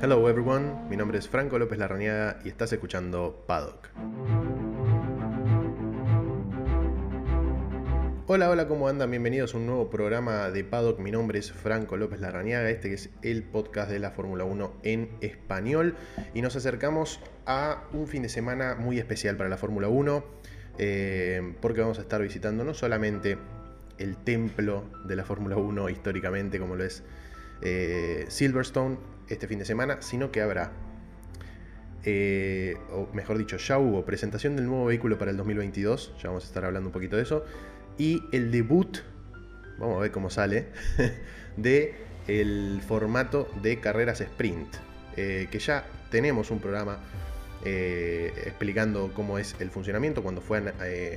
Hello everyone, mi nombre es Franco López Larrañaga y estás escuchando Paddock. Hola, hola, ¿cómo andan? Bienvenidos a un nuevo programa de Paddock. Mi nombre es Franco López Larrañaga, este es el podcast de la Fórmula 1 en español. Y nos acercamos a un fin de semana muy especial para la Fórmula 1, eh, porque vamos a estar visitando no solamente el templo de la Fórmula 1 históricamente, como lo es eh, Silverstone, este fin de semana, sino que habrá, eh, o mejor dicho, ya hubo presentación del nuevo vehículo para el 2022, ya vamos a estar hablando un poquito de eso, y el debut, vamos a ver cómo sale, de el formato de carreras sprint, eh, que ya tenemos un programa eh, explicando cómo es el funcionamiento cuando fue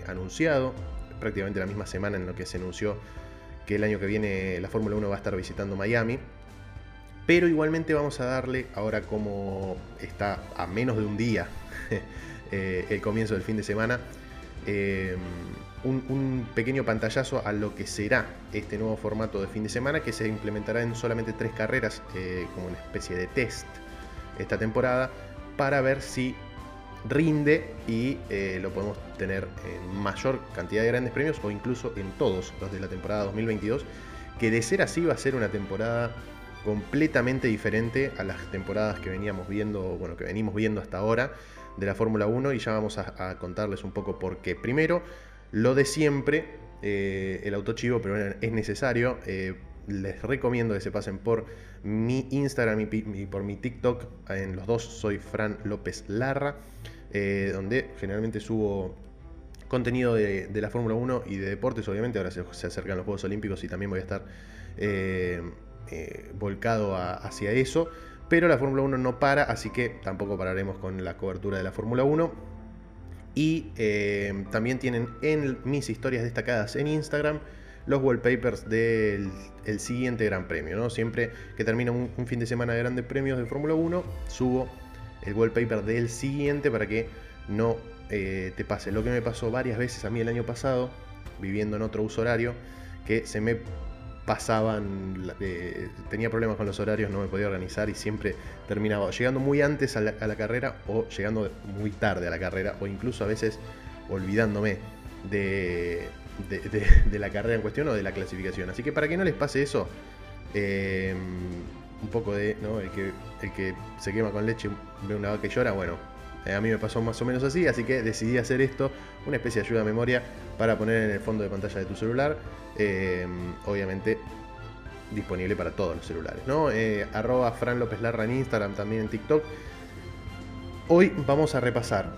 anunciado, prácticamente la misma semana en lo que se anunció que el año que viene la Fórmula 1 va a estar visitando Miami. Pero igualmente vamos a darle, ahora como está a menos de un día eh, el comienzo del fin de semana, eh, un, pequeño pantallazo a lo que será este nuevo formato de fin de semana que se implementará en solamente tres carreras eh, como una especie de test esta temporada para ver si rinde y lo podemos tener en mayor cantidad de grandes premios o incluso en todos los de la temporada 2022 que de ser así va a ser una temporada completamente diferente a las temporadas que veníamos viendo, bueno, que venimos viendo hasta ahora de la Fórmula 1 y ya vamos a, contarles un poco por qué. Primero, lo de siempre, eh, el autochivo, pero es necesario. Eh, les recomiendo que se pasen por mi Instagram y, por mi TikTok. En los dos soy Fran López Larra, eh, donde generalmente subo contenido de, la Fórmula 1 y de deportes. Obviamente ahora se, se, acercan los Juegos Olímpicos y también voy a estar eh, volcado hacia eso. Pero la Fórmula 1 no para, así que tampoco pararemos con la cobertura de la Fórmula 1. Y eh, también tienen en mis historias destacadas en Instagram los wallpapers del siguiente Gran Premio. ¿no? Siempre que termina un, fin de semana de grandes premios de Fórmula 1, subo el wallpaper del siguiente para que no eh, te pase. Lo que me pasó varias veces a mí el año pasado, viviendo en otro uso horario, que se me pasaban, tenía problemas con los horarios, no me podía organizar y siempre terminaba llegando muy antes a la, carrera o llegando muy tarde a la carrera o incluso a veces olvidándome de, de, la carrera en cuestión o de la clasificación. Así que para que no les pase eso, eh, un poco de ¿no? el, que, el que se quema con leche ve una vaca que llora, bueno, eh, a mí me pasó más o menos así, así que decidí hacer esto, una especie de ayuda a memoria para poner en el fondo de pantalla de tu celular. Eh, obviamente disponible para todos los celulares, ¿no? Eh, arroba Fran López Larra en Instagram, también en TikTok. Hoy vamos a repasar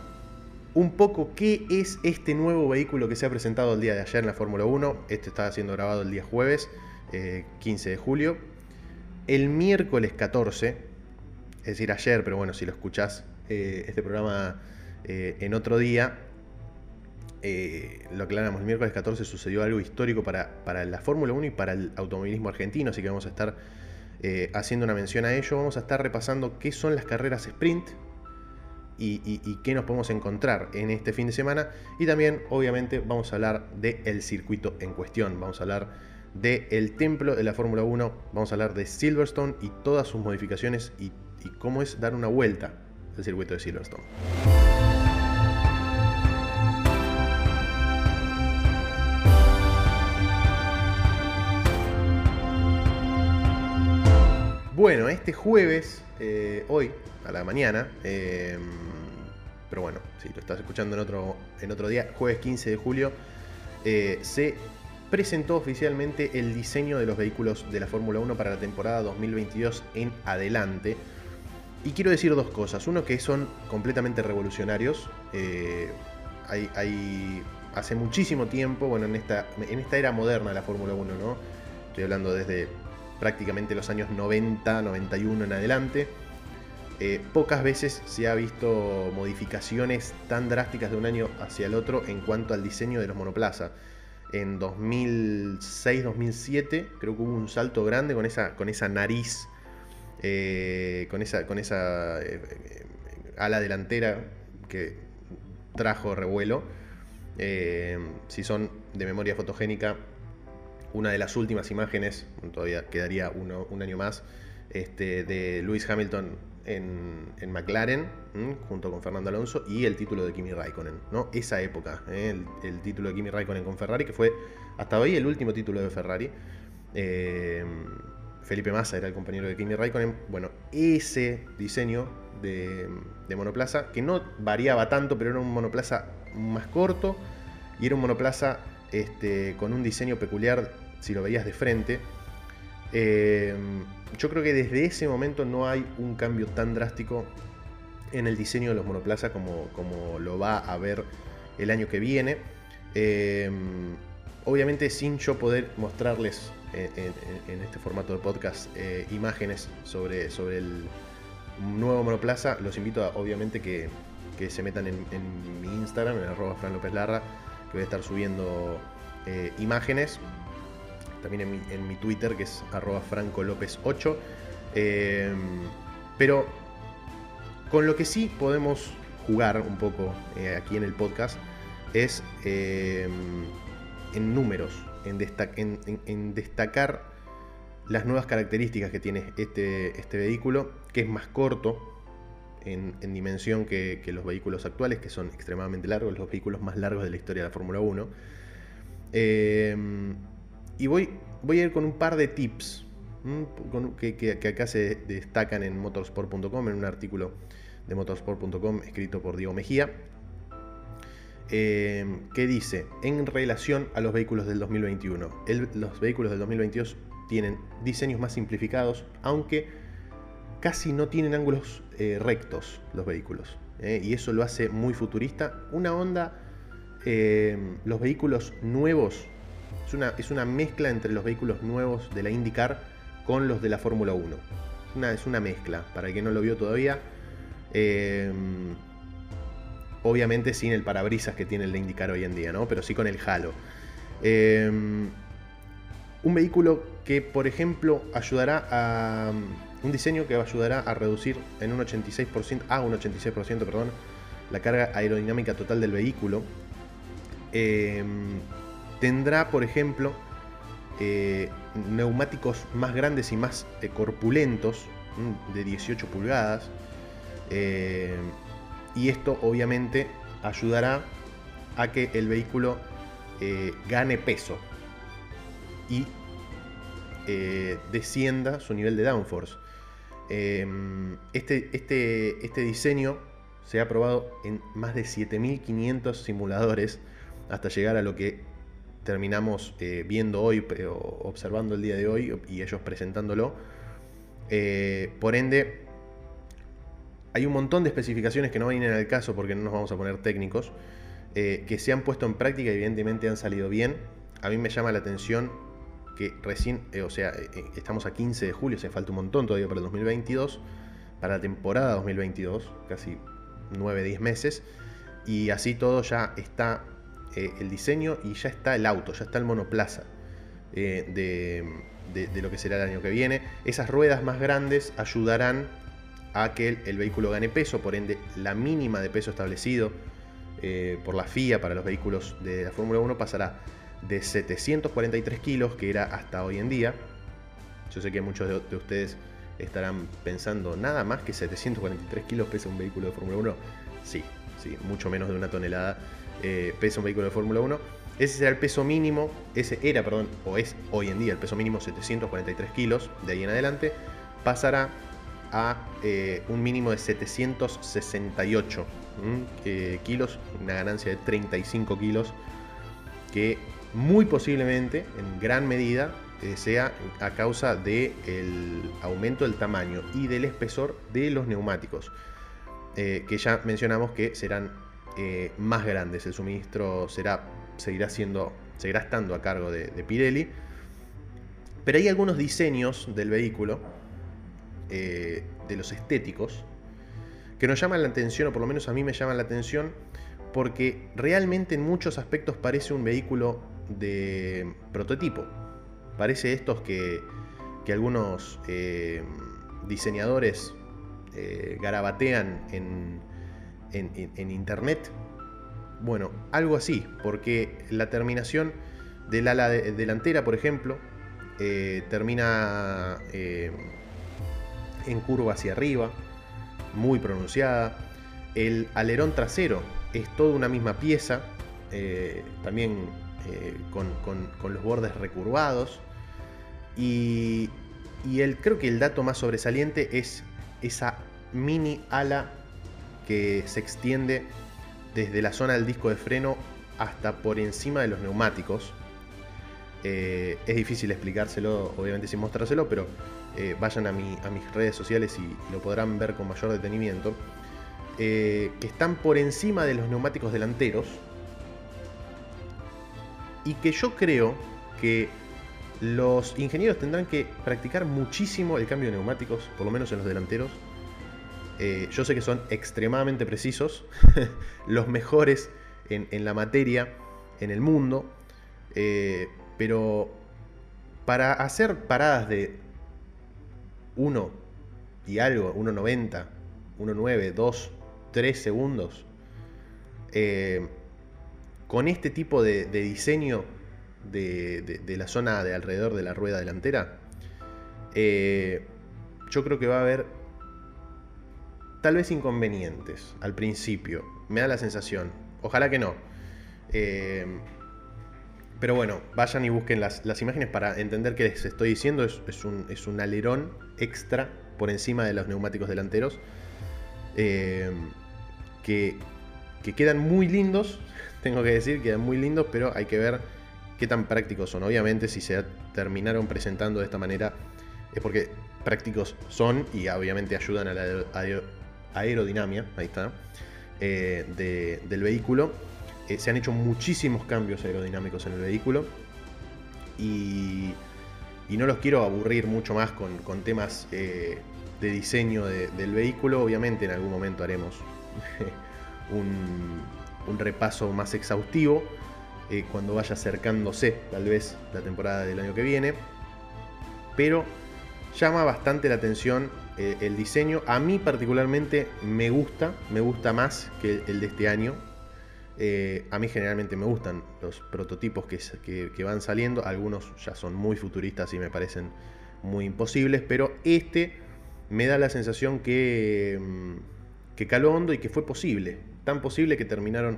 un poco qué es este nuevo vehículo que se ha presentado el día de ayer en la Fórmula 1. Este está siendo grabado el día jueves, 15 de julio. El miércoles 14, es decir, ayer, pero bueno, si lo escuchás eh, este programa eh, en otro día, eh, lo aclaramos, el miércoles 14 sucedió algo histórico para, para la Fórmula 1 y para el automovilismo argentino, así que vamos a estar haciendo una mención a ello, vamos a estar repasando qué son las carreras sprint y, qué nos podemos encontrar en este fin de semana. Y también obviamente vamos a hablar del circuito en cuestión, vamos a hablar del templo de la Fórmula 1, vamos a hablar de Silverstone y todas sus modificaciones y cómo es dar una vuelta el circuito de Silverstone. Bueno, este jueves, eh, hoy, a la mañana, eh, pero bueno, si lo estás escuchando en otro, en otro día, jueves 15 de julio, eh, se presentó oficialmente el diseño de los vehículos de la Fórmula 1 para la temporada 2022 en adelante. Y quiero decir dos cosas. Uno, que son completamente revolucionarios. Eh, hay, hace muchísimo tiempo, bueno, en esta, era moderna de la Fórmula 1, ¿no? Estoy hablando desde prácticamente los años 90, 91 en adelante. Eh, pocas veces se ha visto modificaciones tan drásticas de un año hacia el otro en cuanto al diseño de los monoplazas. En 2006-2007 creo que hubo un salto grande con esa nariz eh, con esa, con esa eh, eh, ala delantera que trajo revuelo. si son de memoria fotogénica, una de las últimas imágenes, todavía quedaría un año más, este, de Lewis Hamilton en, McLaren, junto con Fernando Alonso, y el título de Kimi Raikkonen, ¿no? Esa época, ¿eh? el, título de Kimi Raikkonen con Ferrari, que fue hasta hoy el último título de Ferrari. Eh, Felipe Massa era el compañero de Kimi Raikkonen. Bueno, ese diseño de, monoplaza, que no variaba tanto, pero era un monoplaza más corto y era un monoplaza este, con un diseño peculiar si lo veías de frente. Eh, yo creo que desde ese momento no hay un cambio tan drástico en el diseño de los monoplazas como, como lo va a haber el año que viene. Eh, obviamente sin yo poder mostrarles en, este formato de podcast eh, imágenes sobre, sobre el nuevo monoplaza, los invito a, obviamente que, se metan en, mi Instagram, en arroba Fran López Larra, que voy a estar subiendo imágenes también en mi, Twitter, que es arroba francolopez8. Eh, pero con lo que sí podemos jugar un poco eh, aquí en el podcast es eh, en números, en, destacar las nuevas características que tiene este, este vehículo, que es más corto en, dimensión que, que, los vehículos actuales, que son extremadamente largos, los vehículos más largos de la historia de la Fórmula 1. Y voy, voy a ir con un par de tips que, acá se destacan en motorsport.com, en un artículo de motorsport.com escrito por Diego Mejía, eh, que dice, en relación a los vehículos del 2021, los vehículos del 2022 tienen diseños más simplificados, aunque casi no tienen ángulos eh, rectos los vehículos. Eh, y eso lo hace muy futurista. Una onda, los vehículos nuevos es una, es una mezcla entre los vehículos nuevos de la IndyCar con los de la Fórmula 1. Una, es una mezcla, para el que no lo vio todavía. Em, obviamente sin el parabrisas que tiene el de IndyCar hoy en día, ¿no? Pero sí con el halo. Em, un vehículo que, por ejemplo, ayudará a. Un diseño que ayudará a reducir en un 86%, a un 86%, perdón, la carga aerodinámica total del vehículo. Em, Tendrá, por ejemplo, eh, neumáticos más grandes y más eh, corpulentos, de 18 pulgadas. Eh, y esto obviamente ayudará a que el vehículo gane peso y descienda su nivel de downforce. Este, este, este diseño se ha probado en más de 7500 simuladores hasta llegar a lo que terminamos eh, viendo hoy, observando el día de hoy y ellos presentándolo. Eh, por ende, hay un montón de especificaciones que no vienen al caso porque no nos vamos a poner técnicos, eh, que se han puesto en práctica y evidentemente han salido bien. A mí me llama la atención que recién, o sea, estamos a 15 de julio, se falta un montón todavía para el 2022, para la temporada 2022, casi 9-10 meses, y así todo ya está eh, el diseño y ya está el auto, ya está el monoplaza eh, de, lo que será el año que viene. Esas ruedas más grandes ayudarán a que el, vehículo gane peso, por ende la mínima de peso establecido eh, por la FIA para los vehículos de la Fórmula 1 pasará de 743 kilos, que era hasta hoy en día. Yo sé que muchos de, de ustedes estarán pensando, nada más que 743 kilos pesa un vehículo de Fórmula 1. Sí, sí, mucho menos de una tonelada eh, pesa un vehículo de Fórmula 1. Ese será el peso mínimo, ese era, perdón, o es hoy en día el peso mínimo 743 kilos, de ahí en adelante, pasará a eh, un mínimo de 768 eh, kilos, una ganancia de 35 kilos, que muy posiblemente, en gran medida, sea a causa del aumento del tamaño y del espesor de los neumáticos, que ya mencionamos que serán eh, más grandes. El suministro será, seguirá, siendo, seguirá estando a cargo de, Pirelli. Pero hay algunos diseños del vehículo, eh, de los estéticos, que nos llaman la atención, o por lo menos a mí me llaman la atención, porque realmente en muchos aspectos parece un vehículo de prototipo. Parece estos que, algunos eh, diseñadores garabatean en, en, internet. Bueno, algo así, porque la terminación del ala delantera, por ejemplo, eh, termina eh, en curva hacia arriba. muy pronunciada. El alerón trasero es toda una misma pieza, eh, también eh, con, los bordes recurvados. Y, el, creo que el dato más sobresaliente es esa mini ala que se extiende desde la zona del disco de freno hasta por encima de los neumáticos. Eh, es difícil explicárselo, obviamente sin mostrárselo, pero eh, vayan a, mi, a, mis redes sociales y, lo podrán ver con mayor detenimiento. Eh, que están por encima de los neumáticos delanteros. Y que yo creo que los ingenieros tendrán que practicar muchísimo el cambio de neumáticos, por lo menos en los delanteros. yo sé que son extremadamente precisos, los mejores en, la materia, en el mundo, eh, pero para hacer paradas de 1 y algo, 1.90, 1.9, 2, 3 segundos, eh, con este tipo de, diseño de, la zona de alrededor de la rueda delantera, eh, yo creo que va a haber tal vez inconvenientes al principio. Me da la sensación. Ojalá que no. Eh, pero bueno, vayan y busquen las, imágenes para entender qué les estoy diciendo. Es, un, alerón extra por encima de los neumáticos delanteros. Eh, que, quedan muy lindos, tengo que decir, quedan muy lindos, pero hay que ver qué tan prácticos son. Obviamente si se terminaron presentando de esta manera es porque prácticos son y obviamente ayudan a la aerodinámica. Ahí está. Eh, del vehículo. Eh, se han hecho muchísimos cambios aerodinámicos en el vehículo y, no los quiero aburrir mucho más con, temas eh, de diseño del vehículo. Obviamente en algún momento haremos un, repaso más exhaustivo cuando vaya acercándose tal vez la temporada del año que viene. Pero llama bastante la atención eh, el diseño. A mí particularmente me gusta, me gusta más que el de este año. Eh, a mí generalmente me gustan los prototipos que, van saliendo. Algunos ya son muy futuristas y me parecen muy imposibles, pero este me da la sensación que, mm, que caló hondo y que fue posible. Tan posible que terminaron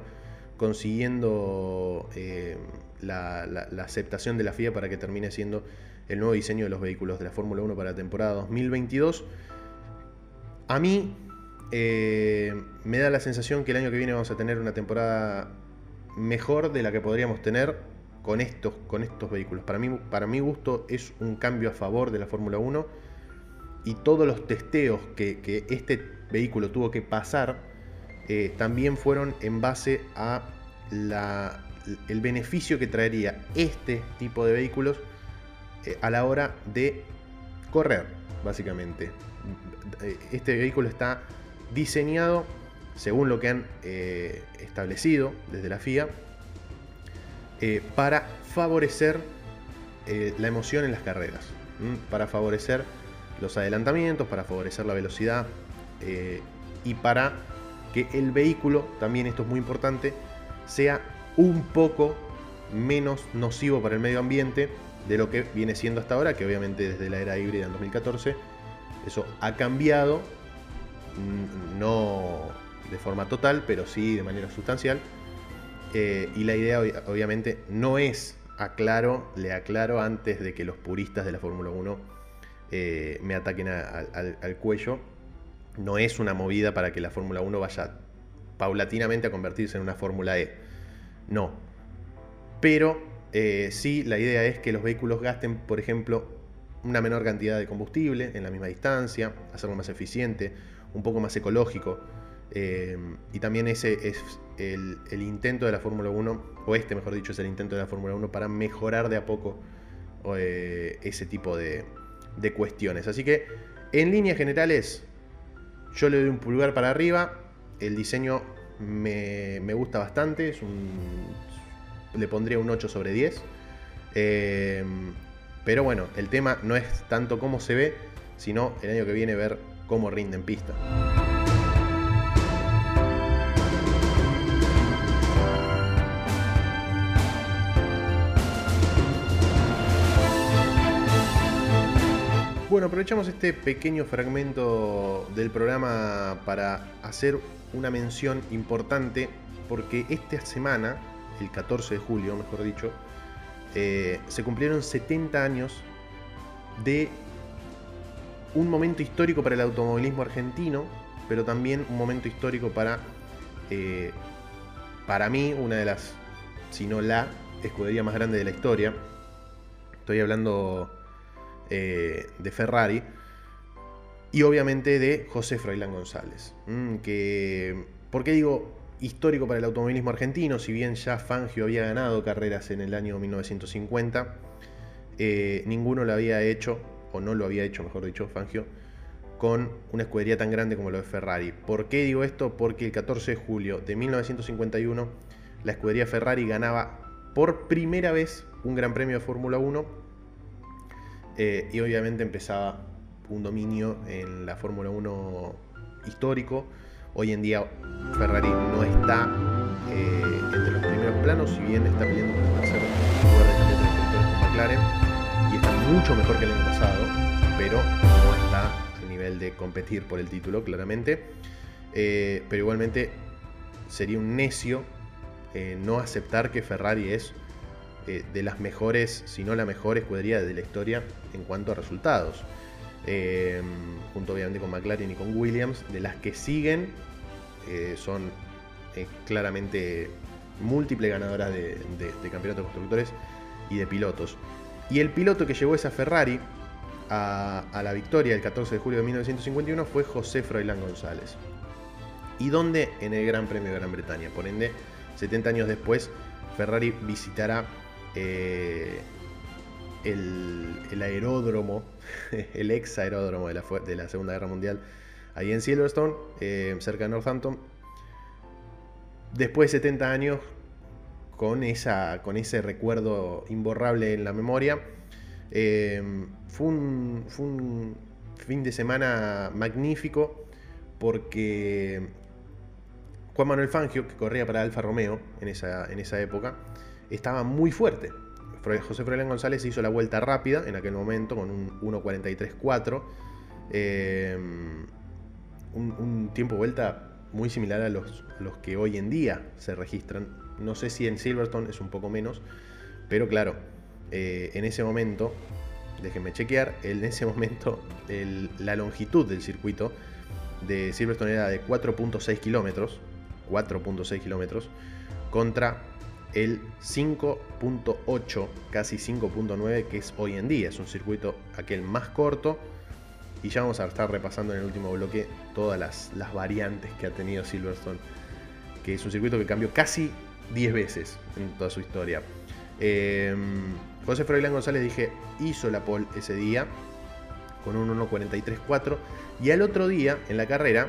consiguiendo eh, la, la, aceptación de la FIA para que termine siendo el nuevo diseño de los vehículos de la Fórmula 1 para la temporada 2022. A mí eh, me da la sensación que el año que viene vamos a tener una temporada mejor de la que podríamos tener con estos, con estos vehículos. Para mí, para mi gusto es un cambio a favor de la Fórmula 1 y todos los testeos que, este vehículo tuvo que pasar eh, también fueron en base a el beneficio que traería este tipo de vehículos eh, a la hora de correr, básicamente. Este vehículo está diseñado según lo que han eh, establecido desde la FIA eh, para favorecer la emoción en las carreras, para favorecer los adelantamientos, para favorecer la velocidad y para que el vehículo, también esto es muy importante, sea un poco menos nocivo para el medio ambiente de lo que viene siendo hasta ahora, que obviamente desde la era híbrida en 2014 eso ha cambiado, no de forma total, pero sí de manera sustancial. Eh, y la idea obviamente no es, aclaro, le aclaro antes de que los puristas de la Fórmula 1 eh, me ataquen al cuello, no es una movida para que la Fórmula 1 vaya paulatinamente a convertirse en una Fórmula E. No. Pero eh, sí, la idea es que los vehículos gasten, por ejemplo, una menor cantidad de combustible en la misma distancia, hacerlo más eficiente, un poco más ecológico. Eh, y también ese es el, intento de la Fórmula 1, o este mejor dicho es el intento de la Fórmula 1 para mejorar de a poco eh, ese tipo de, cuestiones. Así que en líneas generales yo le doy un pulgar para arriba, el diseño me, gusta bastante, le pondría un 8 sobre 10. Em, pero bueno, el tema no es tanto cómo se ve, sino el año que viene ver cómo rinde en pista. Bueno, aprovechamos este pequeño fragmento del programa para hacer una mención importante porque esta semana, el 14 de julio, mejor dicho, eh, se cumplieron 70 años de un momento histórico para el automovilismo argentino, pero también un momento histórico para, eh, para mí, una de las, si no la, escudería más grande de la historia. Estoy hablando eh, de Ferrari. Y obviamente de José Froilán González. Mm, que, ¿Por qué digo histórico para el automovilismo argentino? Si bien ya Fangio había ganado carreras en el año 1950, eh, ninguno lo había hecho, o no lo había hecho, mejor dicho, Fangio, con una escudería tan grande como lo de Ferrari. ¿Por qué digo esto? Porque el 14 de julio de 1951 la escudería Ferrari ganaba por primera vez un Gran Premio de Fórmula 1 eh, y obviamente empezaba un dominio en la Fórmula 1 histórico. Hoy en día Ferrari no está eh, entre los primeros planos, si bien está peleando por el tercer lugar de con McLaren mucho mejor que el año pasado, pero no está al nivel de competir por el título, claramente. Eh, pero igualmente sería un necio no aceptar que Ferrari es eh, de las mejores, si no la mejor escudería de la historia en cuanto a resultados. Eh, junto obviamente con McLaren y con Williams, de las que siguen eh, son claramente múltiples ganadoras de, campeonatos de constructores y de pilotos. Y el piloto que llevó esa Ferrari a, la victoria el 14 de julio de 1951 fue José Froilán González. ¿Y dónde? En el Gran Premio de Gran Bretaña. Por ende, 70 años después, Ferrari visitará eh, el, aeródromo, el ex aeródromo de la, de la, Segunda Guerra Mundial, ahí en Silverstone, eh, cerca de Northampton. Después de 70 años, con, esa, con ese recuerdo imborrable en la memoria, eh, fue, un, fue, un, fin de semana magnífico porque Juan Manuel Fangio, que corría para Alfa Romeo en esa, en esa época, estaba muy fuerte. José Froilán González hizo la vuelta rápida en aquel momento con un 1.43.4. Eh, un, tiempo de vuelta muy similar a los, los, que hoy en día se registran. No sé si en Silverstone es un poco menos, pero claro, eh, en ese momento, déjenme chequear, en ese momento la longitud del circuito de Silverstone era de 4.6 kilómetros, 4.6 kilómetros, contra el 5.8, casi 5.9 que es hoy en día. Es un circuito aquel más corto. Y ya vamos a estar repasando en el último bloque todas las, variantes que ha tenido Silverstone. Que es un circuito que cambió casi 10 veces en toda su historia. Em, José Froilán González dije, hizo la pole ese día con un 1.43.4 y al otro día en la carrera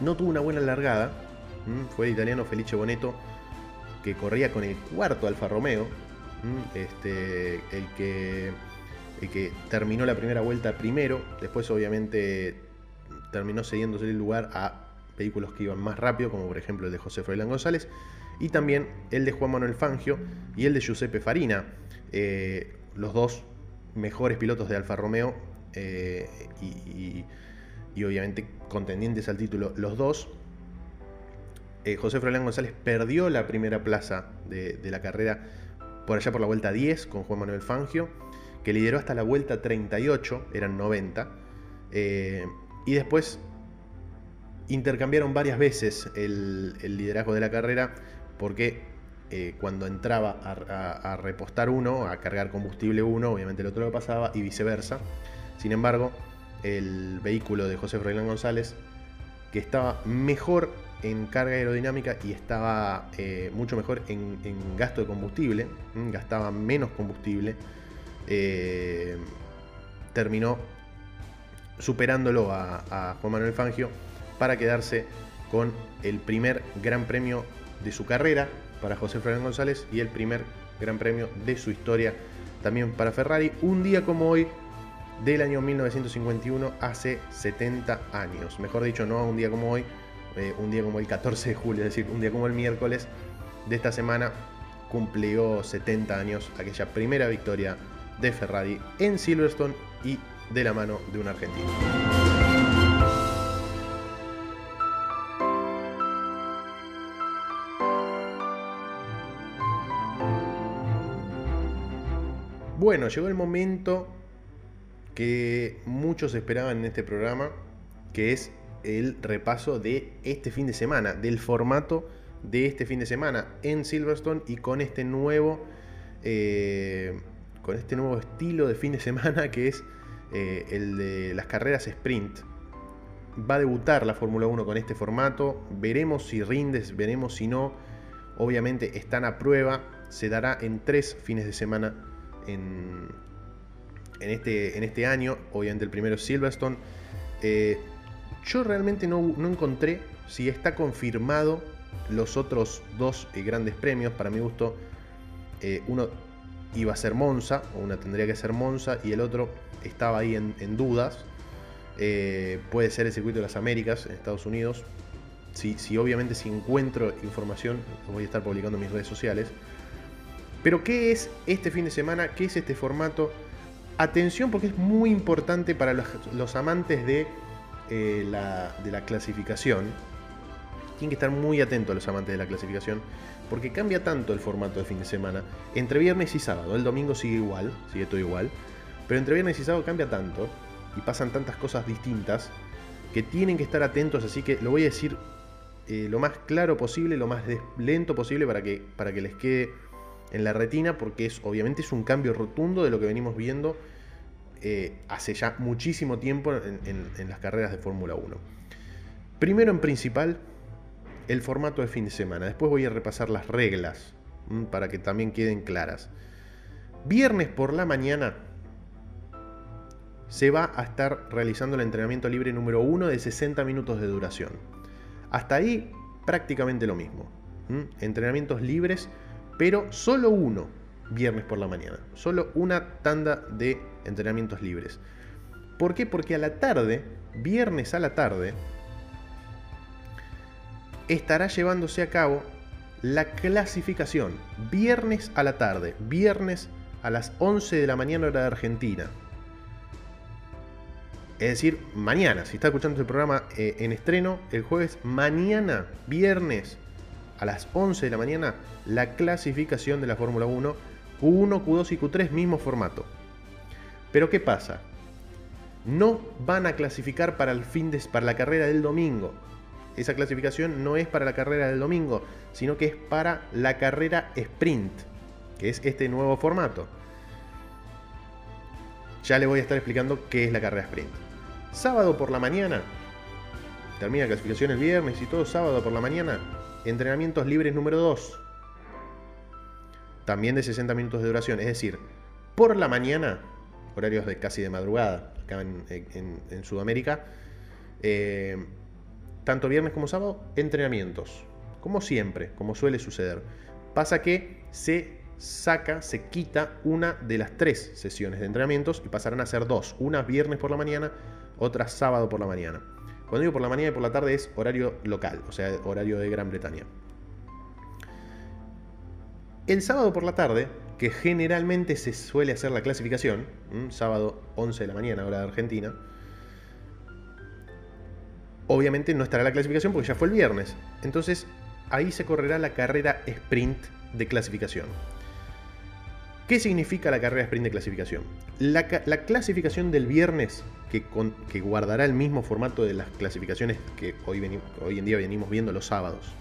no tuvo una buena largada. Fue el italiano Felice Boneto que corría con el cuarto Alfa Romeo, este, el, que, el que terminó la primera vuelta primero, después obviamente terminó cediéndose el lugar a vehículos que iban más rápido, como por ejemplo el de José Froilán González, y también el de Juan Manuel Fangio y el de Giuseppe Farina, eh, los dos mejores pilotos de Alfa Romeo eh, y, obviamente contendientes al título los dos, eh, José Froilán González perdió la primera plaza de, la carrera por allá por la vuelta 10 con Juan Manuel Fangio, que lideró hasta la vuelta 38, eran 90, eh, y después intercambiaron varias veces el, liderazgo de la carrera porque eh, cuando entraba a, repostar uno, a cargar combustible uno, obviamente el otro lo pasaba y viceversa. Sin embargo, el vehículo de José Froilán González, que estaba mejor en carga aerodinámica y estaba eh, mucho mejor en, gasto de combustible, gastaba menos combustible, eh, terminó superándolo a, Juan Manuel Fangio para quedarse con el primer gran premio de su carrera para José Fernández González y el primer gran premio de su historia también para Ferrari. Un día como hoy, del año 1951, hace 70 años. Mejor dicho, no un día como hoy, eh, un día como el 14 de julio, es decir, un día como el miércoles de esta semana, cumplió 70 años aquella primera victoria de Ferrari en Silverstone y de la mano de un argentino. Bueno, llegó el momento que muchos esperaban en este programa, que es el repaso de este fin de semana, del formato de este fin de semana en Silverstone y con este nuevo, eh, con este nuevo estilo de fin de semana que es eh, el de las carreras sprint. Va a debutar la Fórmula 1 con este formato, veremos si rindes, veremos si no. Obviamente están a prueba, se dará en tres fines de semana en, este, en este año. Obviamente el primero es Silverstone. Eh, yo realmente no, encontré si está confirmado los otros dos eh, grandes premios. Para mi gusto, eh, uno iba a ser Monza, o una tendría que ser Monza, y el otro estaba ahí en, dudas. Puede ser el circuito de las Américas en Estados Unidos. Si, si, obviamente si encuentro información, voy a estar publicando en mis redes sociales. Pero ¿qué es este fin de semana? ¿Qué es este formato? Atención porque es muy importante para los amantes de eh, la, de la clasificación, tienen que estar muy atentos los amantes de la clasificación, porque cambia tanto el formato de fin de semana. Entre viernes y sábado, el domingo sigue igual, sigue todo igual, pero entre viernes y sábado cambia tanto y pasan tantas cosas distintas que tienen que estar atentos, así que lo voy a decir eh, lo más claro posible, lo más lento posible para que, para que les quede en la retina, porque es obviamente es un cambio rotundo de lo que venimos viendo eh, hace ya muchísimo tiempo en, las carreras de Fórmula 1. Primero en principal, el formato de fin de semana. Después voy a repasar las reglas para que también queden claras. Viernes por la mañana se va a estar realizando el entrenamiento libre número 1 de 60 minutos de duración. Hasta ahí prácticamente lo mismo. Entrenamientos libres, pero solo uno viernes por la mañana. Solo una tanda de entrenamientos libres. ¿Por qué? Porque a la tarde, viernes a la tarde, estará llevándose a cabo la clasificación. Viernes a la tarde, viernes a las 11 de la mañana hora de Argentina. Es decir, mañana, si está escuchando este programa eh, en estreno, el jueves, mañana, viernes, a las 11 de la mañana, la clasificación de la Fórmula 1 Q1, Q2 y Q3, mismo formato. Pero ¿qué pasa? No van a clasificar para, el fin de, para la carrera del domingo. Esa clasificación no es para la carrera del domingo, sino que es para la carrera sprint, que es este nuevo formato. Ya le voy a estar explicando qué es la carrera sprint. Sábado por la mañana, termina la clasificación el viernes y todo sábado por la mañana, entrenamientos libres número 2 también de 60 minutos de duración. Es decir, por la mañana, horarios de casi de madrugada, acá en, Sudamérica, eh, tanto viernes como sábado, entrenamientos. Como siempre, como suele suceder. Pasa que se saca, se quita una de las tres sesiones de entrenamientos y pasarán a ser dos. Una viernes por la mañana, otra sábado por la mañana. Cuando digo por la mañana y por la tarde es horario local, o sea, horario de Gran Bretaña. El sábado por la tarde, que generalmente se suele hacer la clasificación, sábado 11 de la mañana, hora de Argentina, obviamente no estará la clasificación porque ya fue el viernes. Entonces ahí se correrá la carrera sprint de clasificación. ¿Qué significa la carrera sprint de clasificación? La, clasificación del viernes, que, guardará el mismo formato de las clasificaciones que hoy en día venimos viendo los sábados,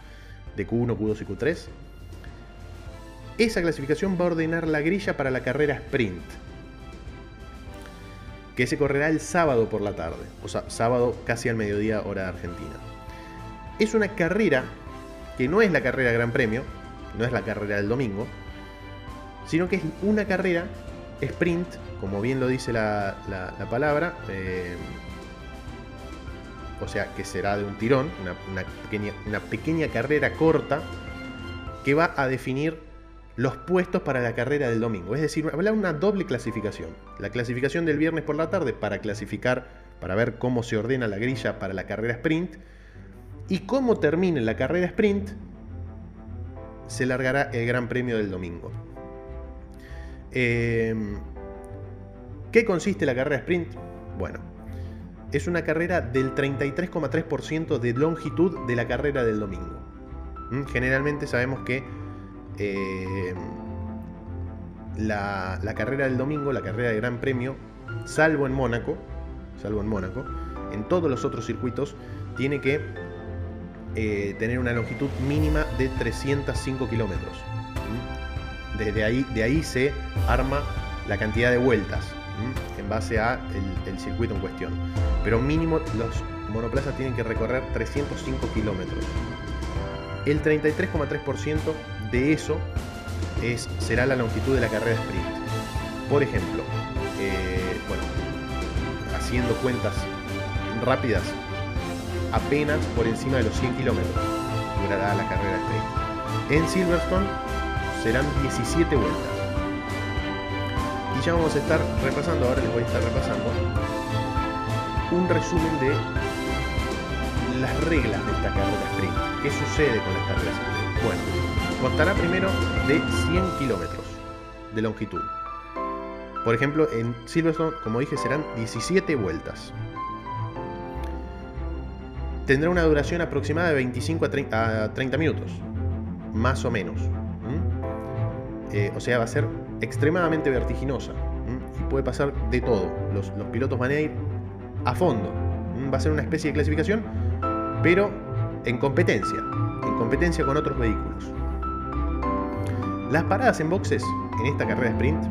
de Q1, Q2 y Q3, esa clasificación va a ordenar la grilla para la carrera sprint, que se correrá el sábado por la tarde, o sea, sábado casi al mediodía hora de Argentina. Es una carrera que no es la carrera Gran Premio, no es la carrera del domingo, sino que es una carrera sprint, como bien lo dice la, palabra, eh, o sea, que será de un tirón, una pequeña carrera corta que va a definir los puestos para la carrera del domingo. Es decir, habla una doble clasificación. La clasificación del viernes por la tarde para clasificar, para ver cómo se ordena la grilla para la carrera sprint. Y cómo termine la carrera sprint, se largará el Gran Premio del domingo. Em, ¿Qué consiste la carrera sprint? Bueno, es una carrera del 33,3% de longitud de la carrera del domingo. ¿Mm? Generalmente sabemos que eh, la, carrera del domingo, la carrera de Gran Premio, salvo en Mónaco, salvo en Mónaco, en todos los otros circuitos tiene que eh, tener una longitud mínima de 305 kilómetros. Desde ahí, de ahí se arma la cantidad de vueltas en base a el, circuito en cuestión. Pero mínimo los monoplazas tienen que recorrer 305 kilómetros. El 33,3% de eso es, será la longitud de la carrera sprint. Por ejemplo, eh, bueno, haciendo cuentas rápidas, apenas por encima de los 100 kilómetros durará la carrera sprint. En Silverstone serán 17 vueltas ya vamos a estar repasando, ahora les voy a estar repasando, un resumen de las reglas de esta carrera sprint. ¿Qué sucede con las carreras sprint? Bueno, constará primero de 100 kilómetros de longitud. Por ejemplo, en Silverstone, como dije, serán 17 vueltas. Tendrá una duración aproximada de 25 a 30, minutos, más o menos. Eh, o sea, va a ser extremadamente vertiginosa y puede pasar de todo. Los, pilotos van a ir a fondo. Va a ser una especie de clasificación, pero en competencia, en competencia con otros vehículos. Las paradas en boxes en esta carrera sprint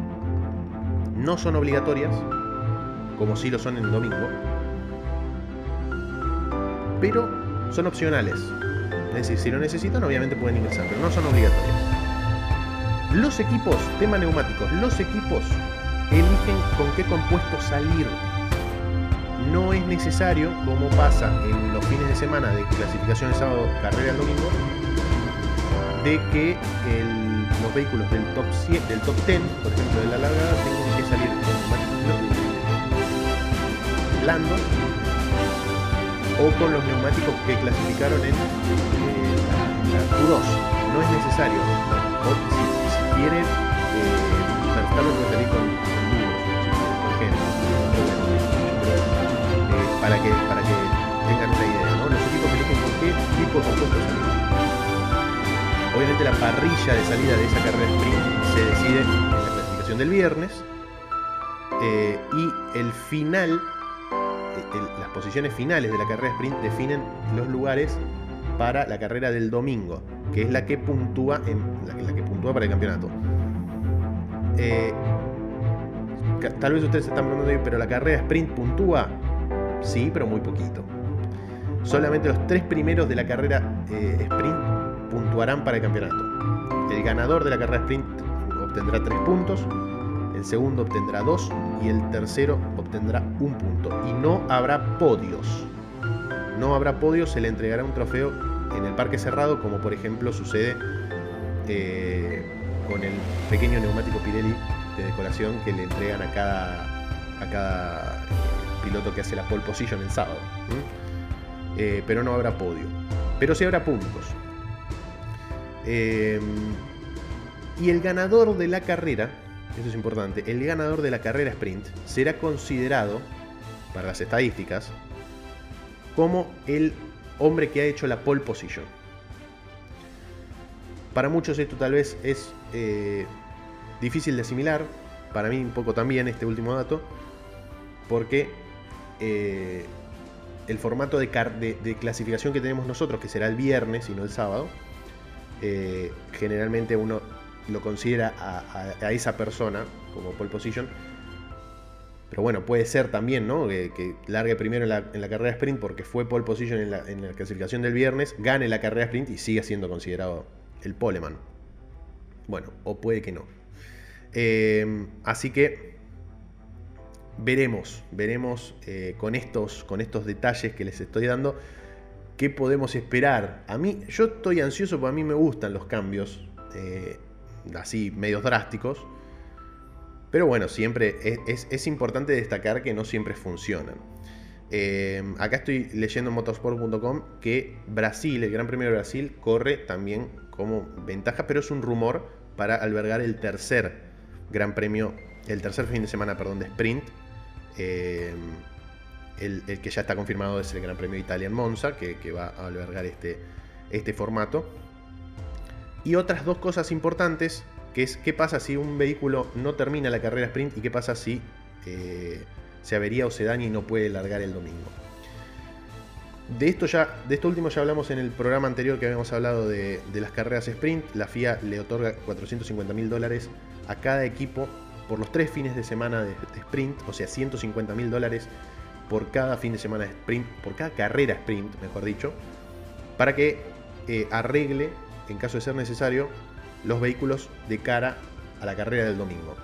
no son obligatorias, como si lo son en domingo, pero son opcionales. Es decir, si lo necesitan, obviamente pueden ingresar, pero no son obligatorias. Los equipos, tema neumáticos, los equipos eligen con qué compuesto salir. No es necesario, como pasa en los fines de semana de clasificación de sábado, carrera el domingo, de que los vehículos del top, 7, del top 10, por ejemplo, de la largada, tengan que salir con neumáticos blandos o con los neumáticos que clasificaron en eh, la, Q2. No es necesario quieren eh, puede salir con, con duros, por ejemplo, eh, para, que, para que tengan una idea, ¿no? Los equipos eligen con qué tipo de compuesto salir. Obviamente la parrilla de salida de esa carrera sprint se decide en la clasificación del viernes eh, y el final, eh, el, las posiciones finales de la carrera sprint definen los lugares para la carrera del domingo, que es la que puntúa en la, la para el campeonato. Eh, tal vez ustedes se están preguntando, pero la carrera sprint puntúa, sí, pero muy poquito. Solamente los tres primeros de la carrera eh, sprint puntuarán para el campeonato. El ganador de la carrera sprint obtendrá tres puntos, el segundo obtendrá dos y el tercero obtendrá un punto. Y no habrá podios no habrá podio, se le entregará un trofeo en el parque cerrado, como por ejemplo sucede eh, con el pequeño neumático Pirelli de decoración que le entregan a cada, a cada eh, piloto que hace la pole position el sábado. Eh, pero no habrá podio. Pero sí habrá puntos. y el ganador de la carrera, eso es importante, el ganador de la carrera sprint será considerado, para las estadísticas, como el hombre que ha hecho la pole position. Para muchos esto tal vez es eh, difícil de asimilar, para mí un poco también este último dato, porque eh, el formato de, clasificación que tenemos nosotros, que será el viernes y no el sábado, eh, generalmente uno lo considera a, esa persona como pole position pero bueno, puede ser también, ¿no? Que, largue primero en la, carrera sprint porque fue pole position en la, clasificación del viernes, gane la carrera sprint y siga siendo considerado el poleman. Bueno, o puede que no. Eh, así que veremos, veremos eh, con, estos, con estos detalles que les estoy dando qué podemos esperar. A mí, yo estoy ansioso porque a mí me gustan los cambios eh, así, medios drásticos. Pero bueno, siempre es, importante destacar que no siempre funcionan. Eh, acá estoy leyendo en motorsport.com que Brasil, el Gran Premio de Brasil, corre también como ventaja, pero es un rumor para albergar el tercer Gran Premio, el tercer fin de semana, perdón, de sprint. Eh, el, que ya está confirmado es el Gran Premio Italia en Monza, que, va a albergar este, este formato. Y otras dos cosas importantes, que es qué pasa si un vehículo no termina la carrera sprint y qué pasa si eh, se avería o se daña y no puede largar el domingo. De esto ya, de esto último ya hablamos en el programa anterior que habíamos hablado de, las carreras sprint. La FIA le otorga 450 mil dólares a cada equipo por los tres fines de semana de, sprint, o sea, 150 mil dólares por cada fin de semana de sprint, por cada carrera sprint, mejor dicho, para que eh, arregle, en caso de ser necesario, los vehículos de cara a la carrera del domingo.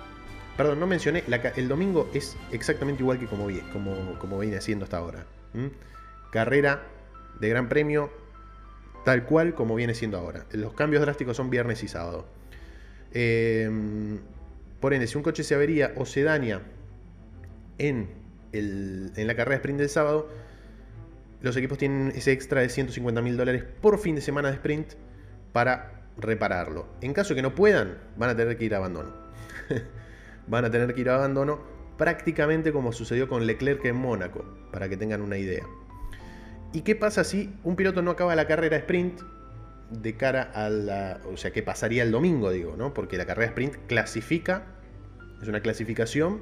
Perdón, no mencioné, el domingo es exactamente igual que como, como, como viene haciendo hasta ahora. Carrera de Gran Premio tal cual como viene siendo ahora. Los cambios drásticos son viernes y sábado. Em, por ende, si un coche se avería o se daña en, en la carrera de sprint del sábado, los equipos tienen ese extra de 150 mil dólares por fin de semana de sprint para repararlo. En caso de que no puedan, van a tener que ir a abandono. van a tener que ir a abandono prácticamente como sucedió con Leclerc en Mónaco, para que tengan una idea. ¿Y qué pasa si un piloto no acaba la carrera sprint de cara a la... O sea, ¿qué pasaría el domingo, digo, ¿no? Porque la carrera sprint clasifica, es una clasificación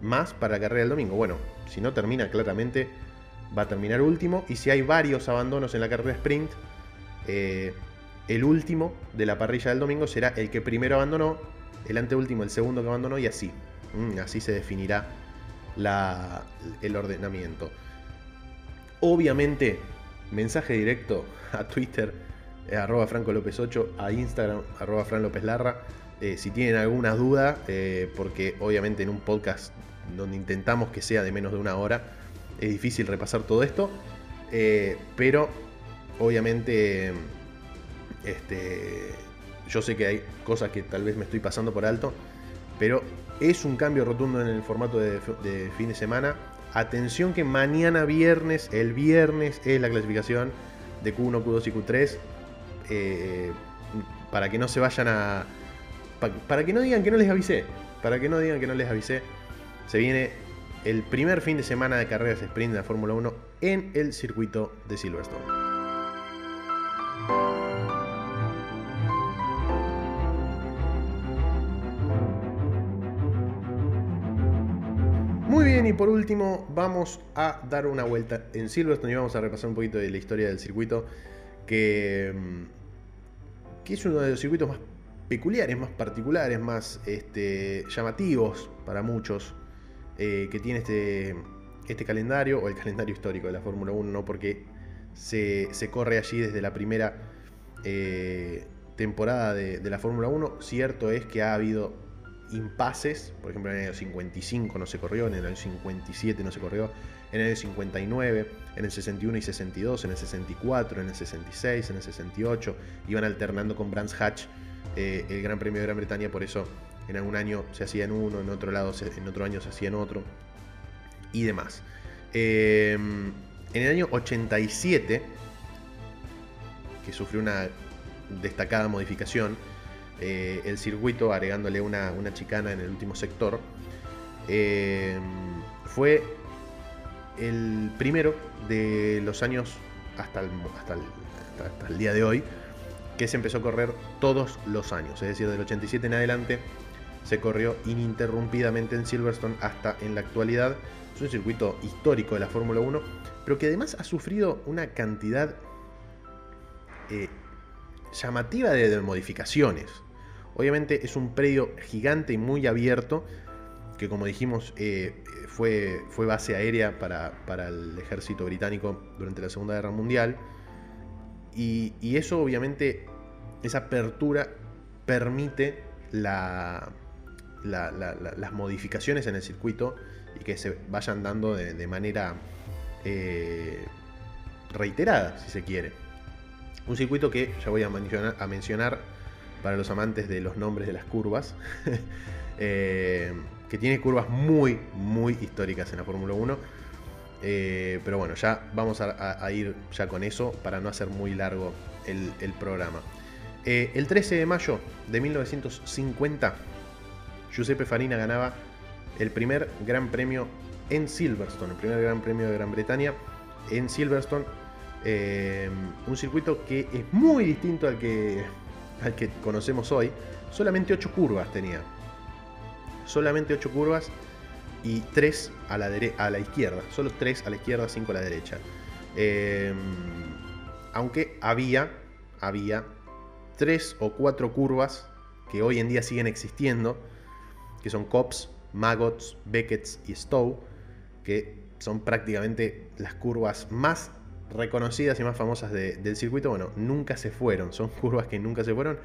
más para la carrera del domingo. Bueno, si no termina claramente, va a terminar último. Y si hay varios abandonos en la carrera sprint, eh, el último de la parrilla del domingo será el que primero abandonó, el anteúltimo el segundo que abandonó y así. Mm, así se definirá el ordenamiento. Obviamente, mensaje directo a Twitter, eh, arroba Franco López 8, a Instagram, arroba Fran López Larra. Eh, si tienen alguna duda, eh, porque obviamente en un podcast donde intentamos que sea de menos de una hora, es difícil repasar todo esto. pero obviamente este, yo sé que hay cosas que tal vez me estoy pasando por alto, pero es un cambio rotundo en el formato de fin de semana Atención que mañana viernes, el viernes es la clasificación de Q1, Q2 y Q3. Eh, para que no se vayan a... para que no digan que no les avisé. Para que no digan que no les avisé. Se viene el primer fin de semana de carreras sprint de la Fórmula 1 en el circuito de Silverstone. Y por último vamos a dar una vuelta en Silverstone y vamos a repasar un poquito de la historia del circuito, que, mm, que es uno de los circuitos más peculiares, más particulares, más este, llamativos para muchos, eh, que tiene este, este calendario, o el calendario histórico de la Fórmula 1, ¿no? porque se, corre allí desde la primera eh, temporada de, de la Fórmula 1. Cierto es que ha habido impases, por ejemplo en el año 55 no se corrió, en el año 57 no se corrió, en el año 59, en el 61 y 62, en el 64, en el 66, en el 68, iban alternando con Brands Hatch eh, el Gran Premio de Gran Bretaña, por eso en algún año se hacía en uno, en otro lado, en otro año se hacía en otro, y demás. Eh, en el año 87, que sufrió una destacada modificación, eh, el circuito agregándole una, chicana en el último sector. Eh, fue el primero de los años hasta el, hasta, el, día de hoy que se empezó a correr todos los años, es decir, del 87 en adelante se corrió ininterrumpidamente en Silverstone hasta en la actualidad. Es un circuito histórico de la Fórmula 1, pero que además ha sufrido una cantidad eh, llamativa de modificaciones. Obviamente es un predio gigante y muy abierto, que como dijimos eh, fue, base aérea para, el ejército británico durante la Segunda Guerra Mundial. Y, eso obviamente, esa apertura permite las modificaciones en el circuito y que se vayan dando de, manera eh, reiterada, si se quiere. Un circuito que ya voy a mencionar para los amantes de los nombres de las curvas, eh, que tiene curvas muy, muy históricas en la Fórmula 1. Eh, pero bueno, ya vamos a, ir ya con eso para no hacer muy largo el, programa. Eh, el 13 de mayo de 1950, Giuseppe Farina ganaba el primer Gran Premio en Silverstone, el primer Gran Premio de Gran Bretaña en Silverstone. Un circuito que es muy distinto al que, al que conocemos hoy. Solamente 8 curvas tenía. Solamente 8 curvas y 3 a la, a la izquierda. Solo 3 a la izquierda, 5 a la derecha. Eh, aunque había, había 3 o 4 curvas que hoy en día siguen existiendo, que son Cops, Maggots, Beckett's y Stowe, que son prácticamente las curvas más reconocidas y más famosas del circuito. Bueno, nunca se fueron, son curvas que nunca se fueron.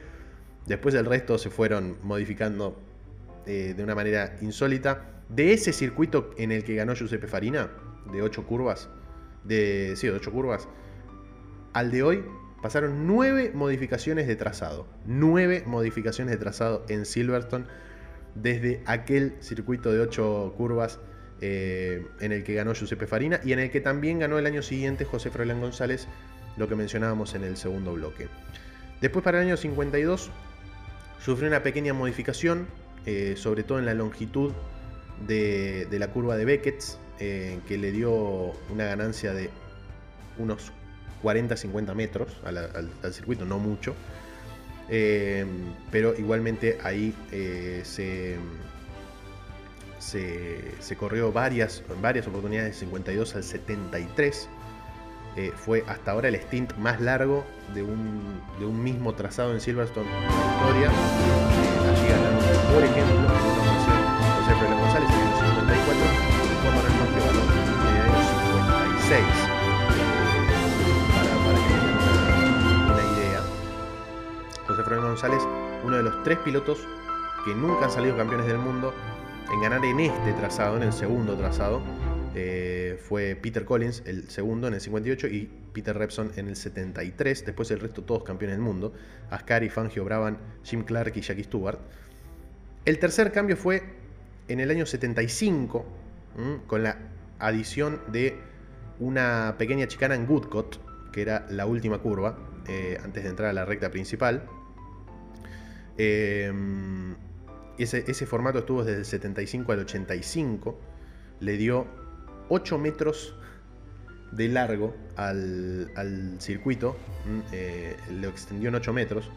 Después el resto se fueron modificando eh, de una manera insólita. De ese circuito en el que ganó Giuseppe Farina, de 8 curvas, de, sí, de 8 curvas, al de hoy pasaron 9 modificaciones de trazado. 9 modificaciones de trazado en Silverstone desde aquel circuito de 8 curvas eh, en el que ganó Giuseppe Farina y en el que también ganó el año siguiente José Froilán González, lo que mencionábamos en el segundo bloque. Después para el año 52 sufrió una pequeña modificación, eh, sobre todo en la longitud de, la curva de Beckett, eh, que le dio una ganancia de unos 40-50 metros al, circuito, no mucho. pero igualmente ahí se, se, corrió varias, varias oportunidades, de 52 al 73. Eh, fue hasta ahora el stint más largo de un, de un mismo trazado en Silverstone en la historia. Eh, allí por ejemplo, en José Fernando González en el 54 y Juan Manuel en el año 56. Eh, para, que tengan una, idea, José Fernando González, uno de los tres pilotos que nunca han salido campeones del mundo en ganar en este trazado, en el segundo trazado, eh, fue Peter Collins, el segundo en el 58, y Peter Repson en el 73. Después el resto todos campeones del mundo. Ascari, Fangio, Braban, Jim Clark y Jackie Stewart. El tercer cambio fue en el año 75, con la adición de una pequeña chicana en Woodcott, que era la última curva, eh, antes de entrar a la recta principal. Eh, ese, formato estuvo desde el 75 al 85. Le dio 8 metros de largo al, circuito. Mm, eh, lo extendió en 8 metros.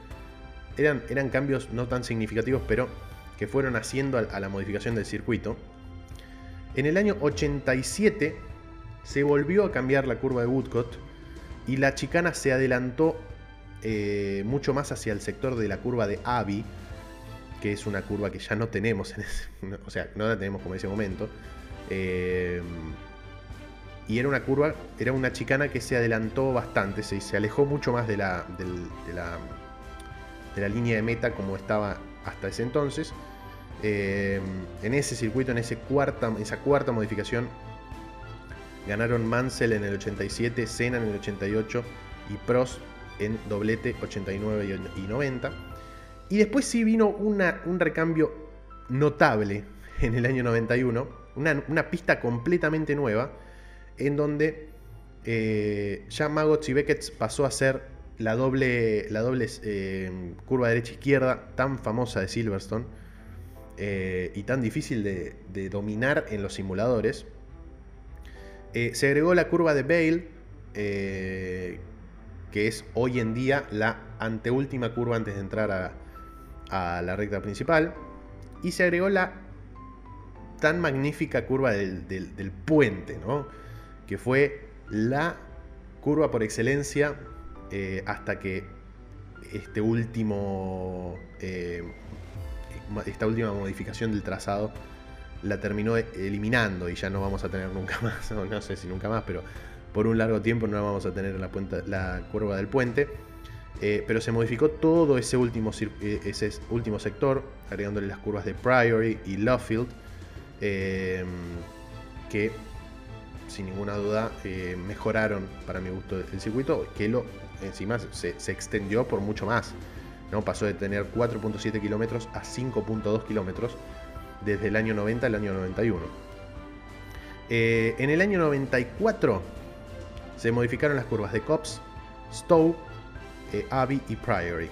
Eran, cambios no tan significativos, pero que fueron haciendo a, la modificación del circuito. En el año 87 se volvió a cambiar la curva de Woodcott y la chicana se adelantó eh, mucho más hacia el sector de la curva de Abbey que es una curva que ya no tenemos, en ese, o sea, no la tenemos como en ese momento. Eh, y era una curva, era una chicana que se adelantó bastante, se, se alejó mucho más de la, de, la, línea de meta como estaba hasta ese entonces. Eh, en ese circuito, en esa cuarta modificación, ganaron Mansell en el 87, Senna en el 88 y Prost en doblete 89 y 90. Y después sí vino un recambio notable en el año 91, una, pista completamente nueva, en donde eh, ya y Beckett pasó a ser la doble, la doble eh, curva derecha-izquierda tan famosa de Silverstone eh, y tan difícil de, dominar en los simuladores. se agregó la curva de Bale, que es hoy en día la anteúltima curva antes de entrar a, a la recta principal y se agregó la tan magnífica curva del, puente, ¿no? que fue la curva por excelencia eh, hasta que este último, eh, esta última modificación del trazado la terminó eliminando y ya no vamos a tener nunca más, no, sé si nunca más, pero por un largo tiempo no vamos a tener la, la curva del puente. Eh, pero se modificó todo ese último, eh, ese último sector, agregándole las curvas de Priory y Lovefield, eh, que sin ninguna duda mejoraron para mi gusto el circuito, que lo encima se, extendió por mucho más. ¿no? Pasó de tener 4.7 kilómetros a 5.2 kilómetros desde el año 90 al año 91. en el año 94 se modificaron las curvas de Cops, Stowe eh, Abbey y Priory.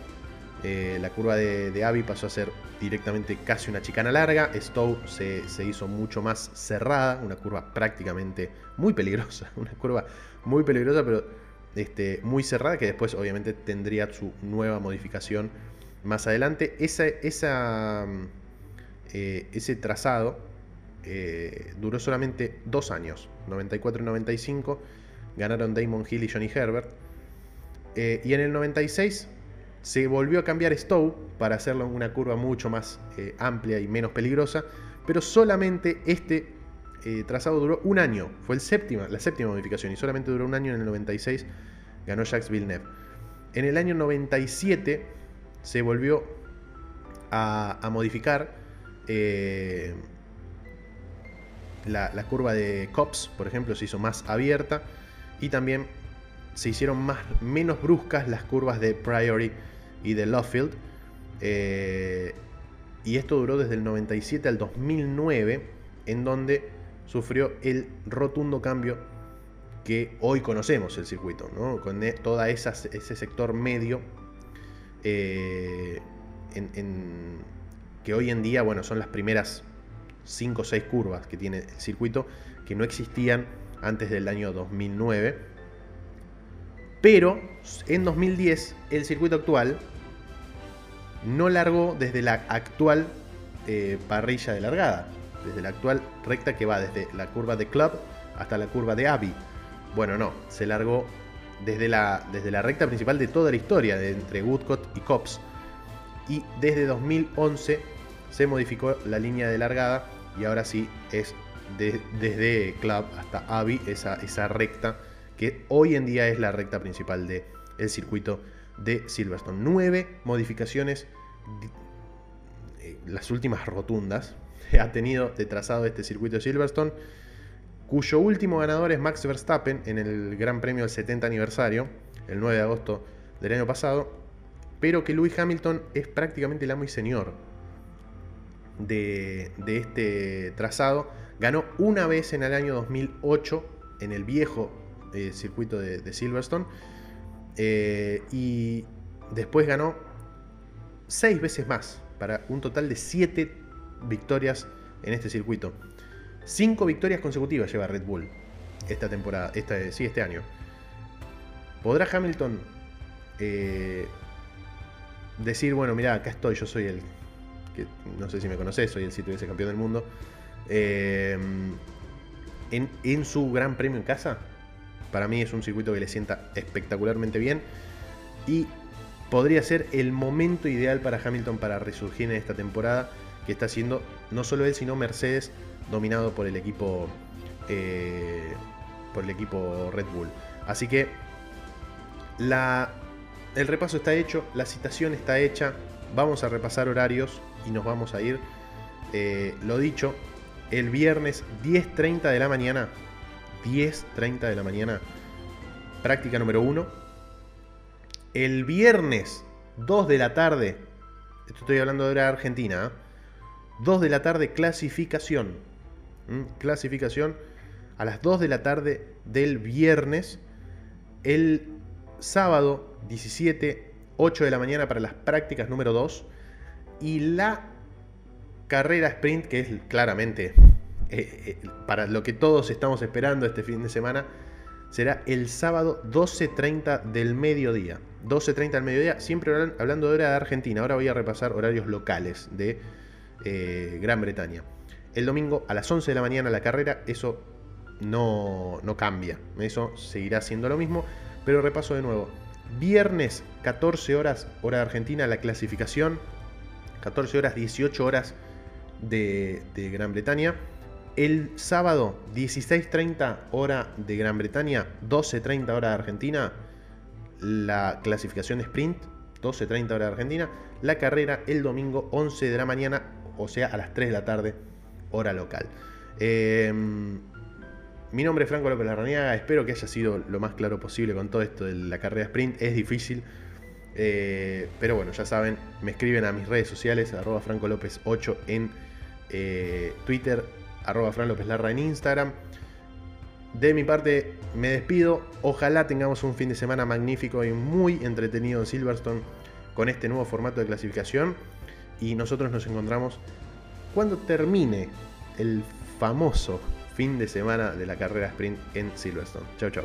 Eh, la curva de, Abbey pasó a ser directamente casi una chicana larga. Stowe se, hizo mucho más cerrada, una curva prácticamente muy peligrosa, una curva muy peligrosa, pero este, muy cerrada, que después obviamente tendría su nueva modificación más adelante. Esa, esa, eh, ese trazado eh, duró solamente dos años, 94 y 95, ganaron Damon Hill y Johnny Herbert. Eh, y en el 96 se volvió a cambiar Stowe para hacerlo una curva mucho más eh, amplia y menos peligrosa, pero solamente este eh, trazado duró un año, fue la séptima modificación y solamente duró un año en el 96, ganó Jacques Villeneuve. En el año 97 se volvió a, modificar la curva de Cops, por ejemplo, se hizo más abierta y también se hicieron más, menos bruscas las curvas de Priory y de Lovefield. Eh, y esto duró desde el 97 al 2009, en donde sufrió el rotundo cambio que hoy conocemos el circuito, ¿no? con e, todo ese sector medio eh, que hoy en día bueno, son las primeras 5 o 6 curvas que tiene el circuito que no existían antes del año 2009. Pero en 2010 el circuito actual no largó desde la actual eh, parrilla de largada, desde la actual recta que va desde la curva de Club hasta la curva de Abbey. Bueno, no, se largó desde la, desde la recta principal de toda la historia, de entre Woodcott y Cops. Y desde 2011 se modificó la línea de largada y ahora sí es desde Club hasta Abbey esa, esa recta que hoy en día es la recta principal del el circuito de Silverstone. Nueve modificaciones, eh, las últimas rotundas, ha tenido de trazado este circuito de Silverstone, cuyo último ganador es Max Verstappen en el Gran Premio del 70 aniversario, el 9 de agosto del año pasado, pero que Lewis Hamilton es prácticamente el amo y señor de, este trazado. Ganó una vez en el año 2008 en el viejo eh, circuito de Silverstone eh, y después ganó seis veces más, para un total de siete victorias en este circuito. Cinco victorias consecutivas lleva Red Bull esta temporada, esta, sí, este año. ¿Podrá Hamilton eh, decir, bueno, mira, acá estoy, yo soy el, que no sé si me conoces, soy el sitio ese campeón del mundo, eh, en, en su gran premio en casa? Para mí es un circuito que le sienta espectacularmente bien y podría ser el momento ideal para Hamilton para resurgir en esta temporada que está siendo no solo él sino Mercedes dominado por el equipo eh, por el equipo Red Bull. Así que el repaso está hecho, la citación está hecha, vamos a repasar horarios y nos vamos a ir. Eh, lo dicho, el viernes 10.30 de la mañana 10.30 de la mañana, práctica número 1. El viernes 2 de la tarde, esto estoy hablando de hora Argentina, 2 ¿eh? de la tarde clasificación. Clasificación a las 2 de la tarde del viernes. El sábado 17, 8 de la mañana para las prácticas número 2. Y la carrera sprint, que es claramente eh, eh, para lo que todos estamos esperando este fin de semana, será el sábado 12.30 del mediodía. 12.30 del mediodía, siempre hablando de hora de Argentina. Ahora voy a repasar horarios locales de eh, Gran Bretaña. El domingo a las 11 de la mañana la carrera, eso no, no cambia. Eso seguirá siendo lo mismo. Pero repaso de nuevo. Viernes 14 horas hora de Argentina la clasificación. 14 horas 18 horas de, de Gran Bretaña. El sábado, 16.30 hora de Gran Bretaña, 12.30 hora de Argentina, la clasificación sprint, 12.30 hora de Argentina, la carrera el domingo 11 de la mañana, o sea, a las 3 de la tarde, hora local. Em, mi nombre es Franco López Larrañaga, espero que haya sido lo más claro posible con todo esto de la carrera sprint, es difícil, eh, pero bueno, ya saben, me escriben a mis redes sociales, arroba Franco López 8 en eh, Twitter, arroba Fran López Larra en Instagram. De mi parte, me despido. Ojalá tengamos un fin de semana magnífico y muy entretenido en Silverstone con este nuevo formato de clasificación. y nosotros nos encontramos cuando termine el famoso fin de semana de la carrera sprint en Silverstone. Chau, chau.